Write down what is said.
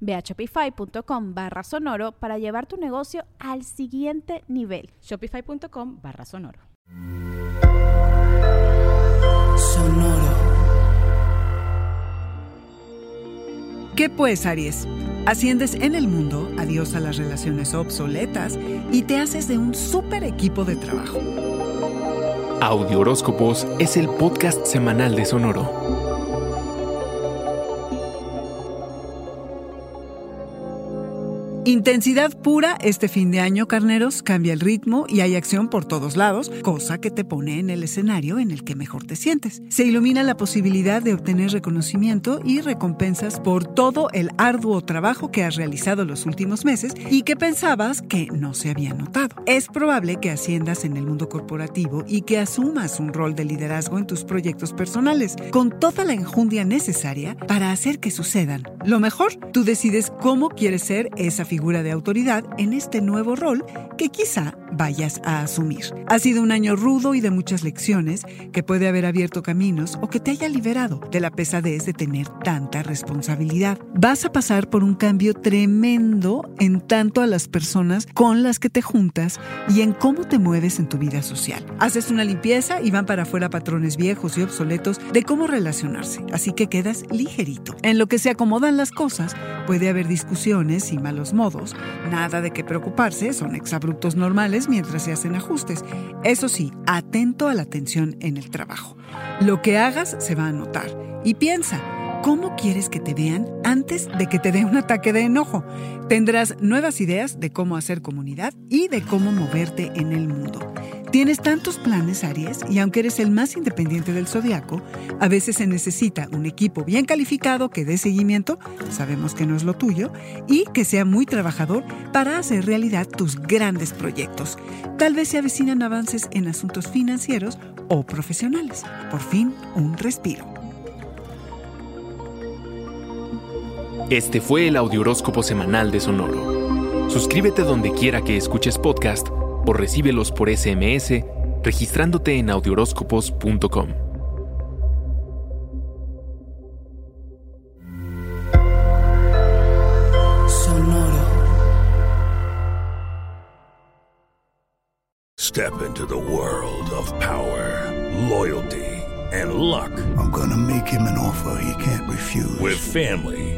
Ve a shopify.com barra sonoro para llevar tu negocio al siguiente nivel. Shopify.com barra sonoro. Sonoro. ¿Qué pues, Aries? Asciendes en el mundo, adiós a las relaciones obsoletas y te haces de un super equipo de trabajo. Audio Horóscopos es el podcast semanal de Sonoro. Intensidad pura este fin de año, carneros, cambia el ritmo y hay acción por todos lados, cosa que te pone en el escenario en el que mejor te sientes. Se ilumina la posibilidad de obtener reconocimiento y recompensas por todo el arduo trabajo que has realizado los últimos meses y que pensabas que no se había notado. Es probable que asciendas en el mundo corporativo y que asumas un rol de liderazgo en tus proyectos personales, con toda la enjundia necesaria para hacer que sucedan. Lo mejor, tú decides cómo quieres ser esa figura figura de autoridad en este nuevo rol que quizá vayas a asumir. Ha sido un año rudo y de muchas lecciones que puede haber abierto caminos o que te haya liberado de la pesadez de tener tanta responsabilidad. Vas a pasar por un cambio tremendo en tanto a las personas con las que te juntas y en cómo te mueves en tu vida social. Haces una limpieza y van para afuera patrones viejos y obsoletos de cómo relacionarse, así que quedas ligerito. En lo que se acomodan las cosas, puede haber discusiones y malos modos nada de qué preocuparse, son exabruptos normales mientras se hacen ajustes. Eso sí, atento a la tensión en el trabajo. Lo que hagas se va a notar. Y piensa, ¿cómo quieres que te vean antes de que te dé un ataque de enojo? Tendrás nuevas ideas de cómo hacer comunidad y de cómo moverte en el mundo. Tienes tantos planes, Aries, y aunque eres el más independiente del zodiaco, a veces se necesita un equipo bien calificado que dé seguimiento, sabemos que no es lo tuyo, y que sea muy trabajador para hacer realidad tus grandes proyectos. Tal vez se avecinan avances en asuntos financieros o profesionales. Por fin, un respiro. Este fue el Audioróscopo Semanal de Sonoro. Suscríbete donde quiera que escuches podcast o recíbelos por SMS registrándote en audioróscopos.com. Sonoro. Step into the world of power, loyalty, and luck. I'm gonna make him an offer he can't refuse. With family,